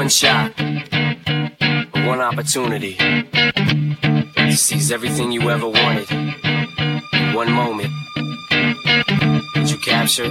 one shot, one opportunity seize everything you ever wanted one moment. Did you capture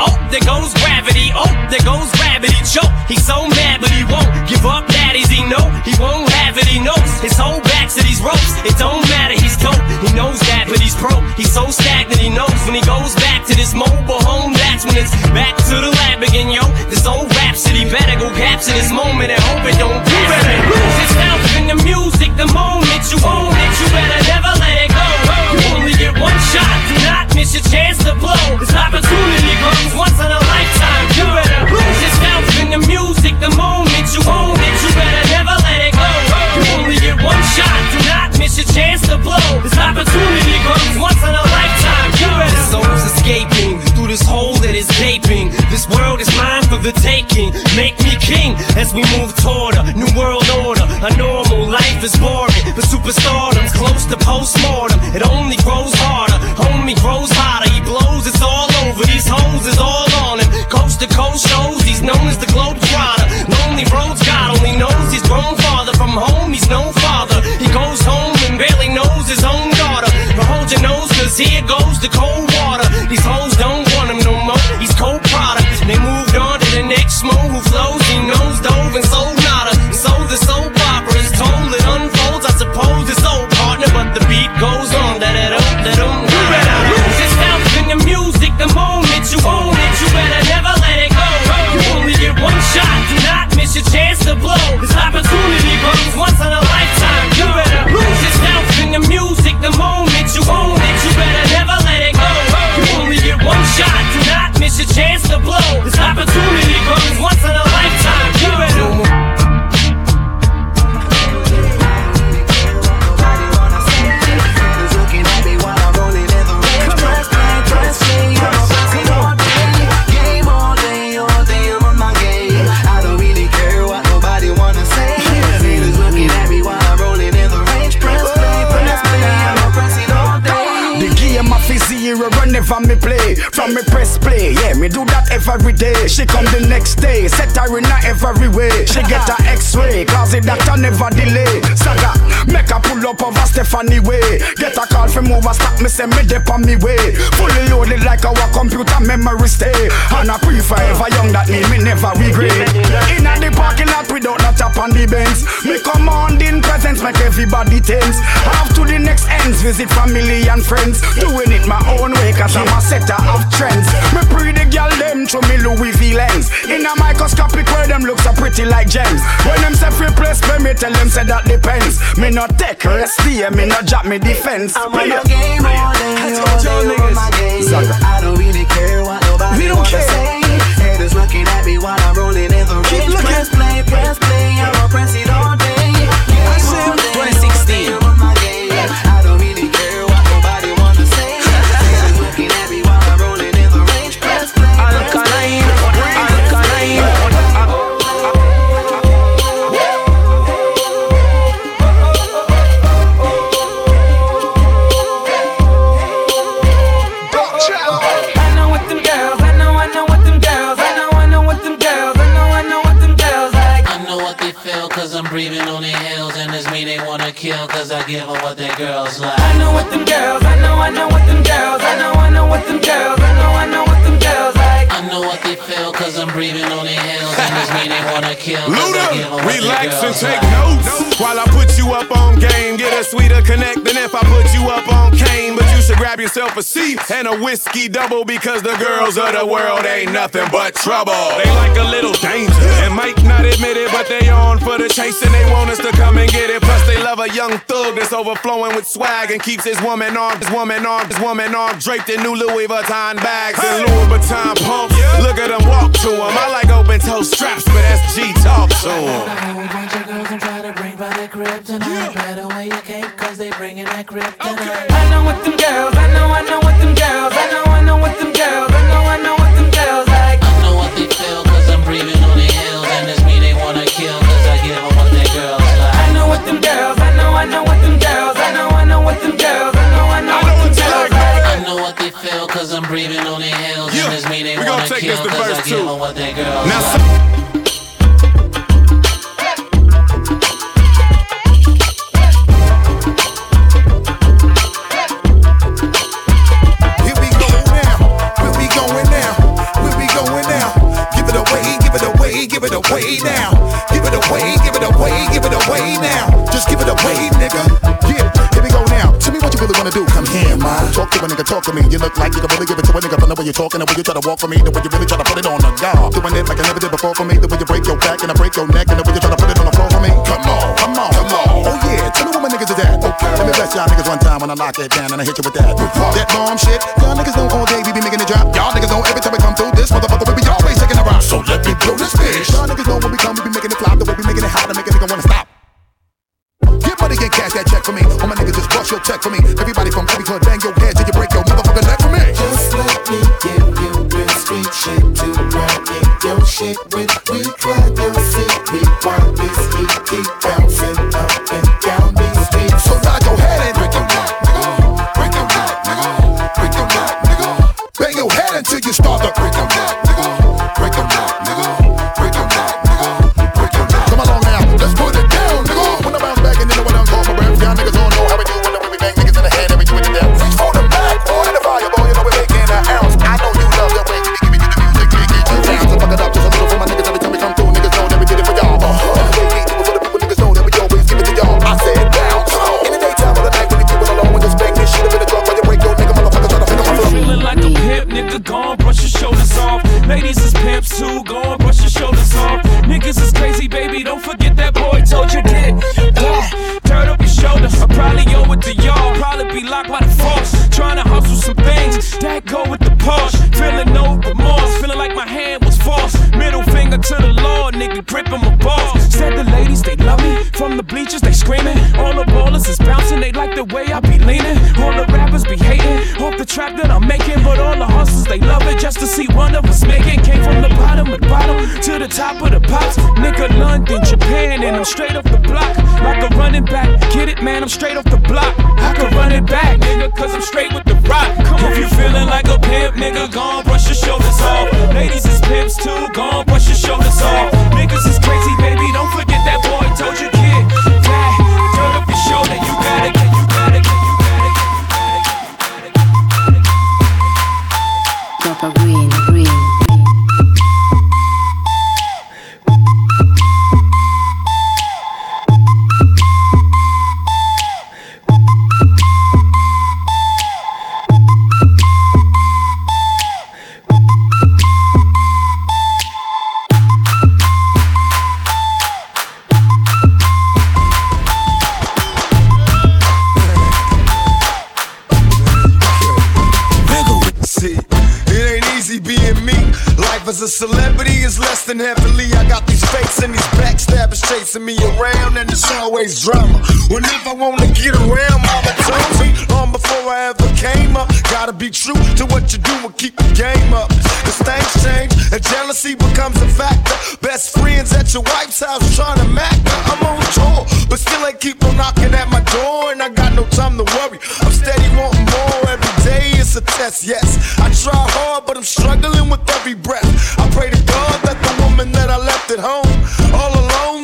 Oh, there goes gravity. Oh, there goes gravity. Choke. He's so mad, but he won't give up. Daddies, he know he won't have it. He knows his whole back to these ropes. It don't matter. He's dope. He knows that, but he's broke. He's so stagnant. He knows when he goes back to this mobile home. That's when it's back to the lab again, yo. This old rhapsody better go capture this moment and hope it don't. You better lose yourself in the music. The moment you own it, you better never to blow. This opportunity comes once in a lifetime. You better lose yourself in the music. The moment you own it, you better never let it go. You only get one shot. Do not miss your chance to blow. This opportunity comes once in a lifetime. You better. Souls escaping through this hole that is gaping. This world is mine for the taking. Make me king as we move toward a new world order. A normal life is boring, but superstardom's close to postmortem. It only me do that every day. She come the next day, set her in a every way She get her x-ray, cause the doctor never delay. Saga, make her pull up over Stephanie way. Get a call from over, stop me, say me dip on me way. Fully loaded like our computer memory stay And I pre forever young, that mean me never regret. In the parking lot without no tap on the bench Me commanding presence make everybody tense. Off to the next ends, visit family and friends. Doing it my own way cause I'm a setter of trends. Me pre the girl them through me Louis V lens In a microscopic way them look so pretty like gems When them say free place pay me tell them say that depends Me not take rest here, me not drop me defense I'm on your game all day, all day, on my game. I don't really care what nobody We don't wanna care. say. Haters looking at me while I'm rolling in the Keep range. looking. Press play, press play, I'ma press it all day. Give what their girls like feel cause I'm breathing on the hills And it's me they wanna kill cause I give them Luda, relax and take like notes while I put you up on game. Get a sweeter connect than if I put you up on cane. But you should grab yourself a seat and a whiskey double because the girls of the world ain't nothing but trouble. They like a little danger and might not admit it, but they on for the chase and they want us to come and get it. Plus they love a young thug that's overflowing with swag and keeps his woman arm, his woman arm, his woman arm draped in new Louis Vuitton bags and Louis Vuitton pumps. Look at them walk to him. I like open toe straps, but that's G talk to him. I have a bunch of girls and try to bring by the kryptonite. Yeah. Better wear your cape, cause they bringing that kryptonite. Okay. I know what them girls, I know, I know what them girls, I know, I know what them girls, I know, I know what them girls like. I know what they feel, cause I'm breathing on their heels. And it's me they wanna kill, cause I give them what their girls like. I know what them girls, I know, I know what them girls, I know, I know what them girls, I know, I know I what know them what you girls like. like. I know what they feel, cause I'm breathing on their heels. Yeah. And wanna take this to verse two. Now, away, give it away now. Give it away, give it away, give it away now. Just give it away, nigga. Yeah, here we go now. Tell me what you really wanna do. Come here, ma. Talk to a nigga, talk to me. You look like you can really give it to a nigga from the way you're talking, the way you try to walk for me, the way you really try to put it on the guard. Doing it like I never did before for me, the way you break your back and I break your neck, and the way you try to put it on the floor for me. Come on, come on, come on. Oh yeah, tell me what my niggas is at. Okay, let me bless y'all niggas one time when I lock it down and I hit you with that. That bomb shit. Y'all niggas know all day we be making it drop. Y'all niggas know every time we come through this motherfucker we be always taking a rock. So let me blow this bitch. Just your check for me. Everybody from every club, bang your head till you break your motherfucking neck for me. Just let me give you real street shit to in your shit with. We try your seat, we want this heat keep bouncing up and down these streets. So nod your head and break your neck, nigga. Break your neck, nigga. Break your neck, nigga. Bang your head until you start to trap that I'm making. But all the hustlers, they love it just to see one of us making. Came from the bottom of the bottom to the top of the pops. Nigga, London, Japan, and I'm straight off the block. Like a running back. Get it, man, I'm straight off the block. I can run it back, nigga, cause I'm straight with the rock. Come on. If you feeling like a pimp, nigga, go backstabbers me around, and it's always drama. Whenever I wanna get around, mama told me long before I ever came up. Gotta be true to what you do and keep the game up. Cause things change and jealousy becomes a factor. Best friends at your wife's house trying to mac her. I'm on tour, but still ain't keep on knocking at my door, and I got no time to worry. I'm steady wanting more every day. It's a test, yes. I try hard, but I'm struggling with every breath. I pray to God that the woman that I left at home all alone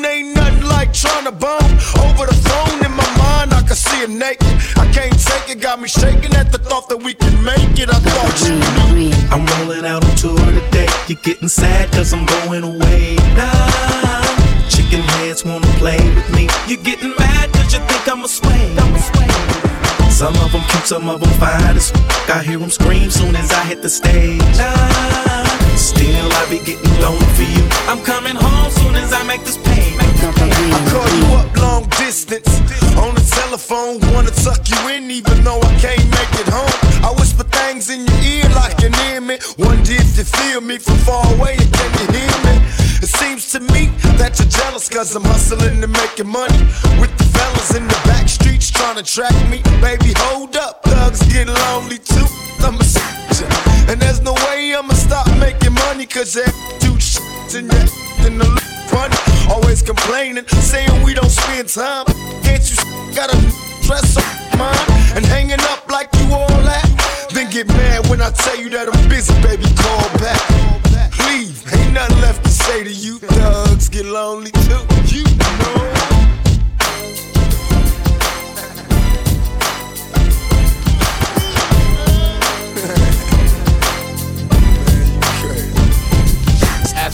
trying to bone over the phone. In my mind, I can see her naked. I can't take it, got me shaking at the thought that we can make it. I thought you green. I'm rolling out on tour today. You're getting sad cause I'm going away now. Chicken heads wanna play with me. You're getting mad cause you think I'm a sway. I'm a sway. Some of them cute, some of them fine as I hear them scream soon as I hit the stage. Nah, Still, I be getting lonely for you. I'm coming home soon as I make this pay. I call you up long distance on the telephone, wanna tuck you in even though I can't make it home. I whisper things in your ear like you near me. Wonder if you feel me from far away can you hear me? It seems to me that you're jealous cause I'm hustling and making money with the fellas in the back streets trying to track me. Baby, hold up, thugs get lonely too. I'm a soldier, and there's no way I'ma stop making money cause that do shit and that in the funny. Always complaining, saying we don't spend time. Can't you got a dress on mine and hanging up like you all that? Then get mad when I tell you that I'm busy, baby. Call back. Leave, ain't nothing left to say to you. Thugs get lonely too. You know.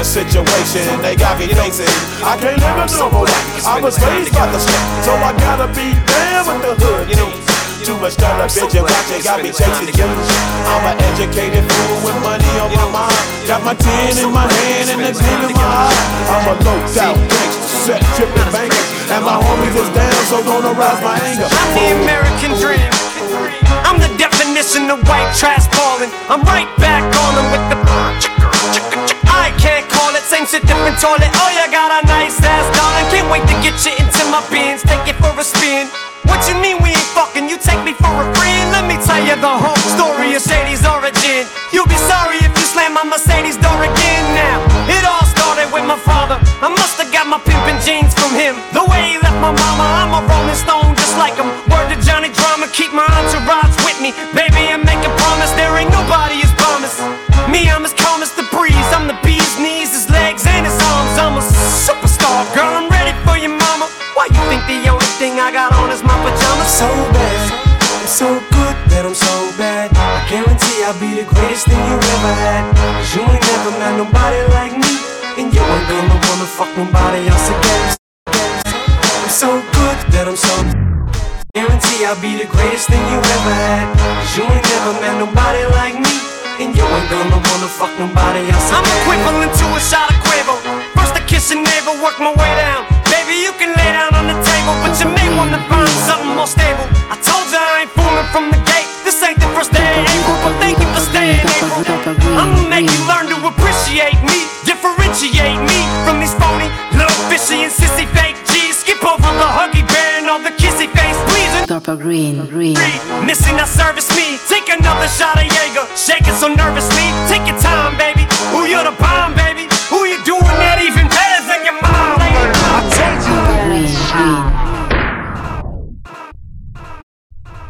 the situation they got me facing. I can't live a normal life. I was raised by the street, so I gotta be damn with the hood. Too much television watching got me chasing you. I'm an educated fool with money on my mind. Got my tin in my hand and the gleam in my eye. I'm a low out set tripping banker. And my homies is down, so gonna rise my anger. I'm the American dream. I'm the definition of white trash balling. I'm right back on them with same shit, different toilet. Oh, you got a nice ass, darling. Can't wait to get you into my bins, take it for a spin. What you mean we ain't fucking? You take me for a friend? Let me tell you the whole story of Shady's origin. You'll be sorry if you slam my Mercedes door again now. It all started with my father. I must have got my pimpin' jeans from him. The way he left my mama, I'm a rolling stone just like him. Word to Johnny Drama, keep my entourage with me. You had. Cause you ain't never met nobody like me. And you ain't gonna wanna fuck nobody else again. I'm so good that I'm so Guarantee I'll be the greatest thing you ever had. Cause you ain't never met nobody like me. And you ain't gonna wanna fuck nobody else I'm again. equivalent to a shot of Quavo. First I kiss your neighbor, work my way down. Baby, you can lay down on the table, but you may wanna find something more stable. I told you I ain't fooling from the gate. This ain't the first day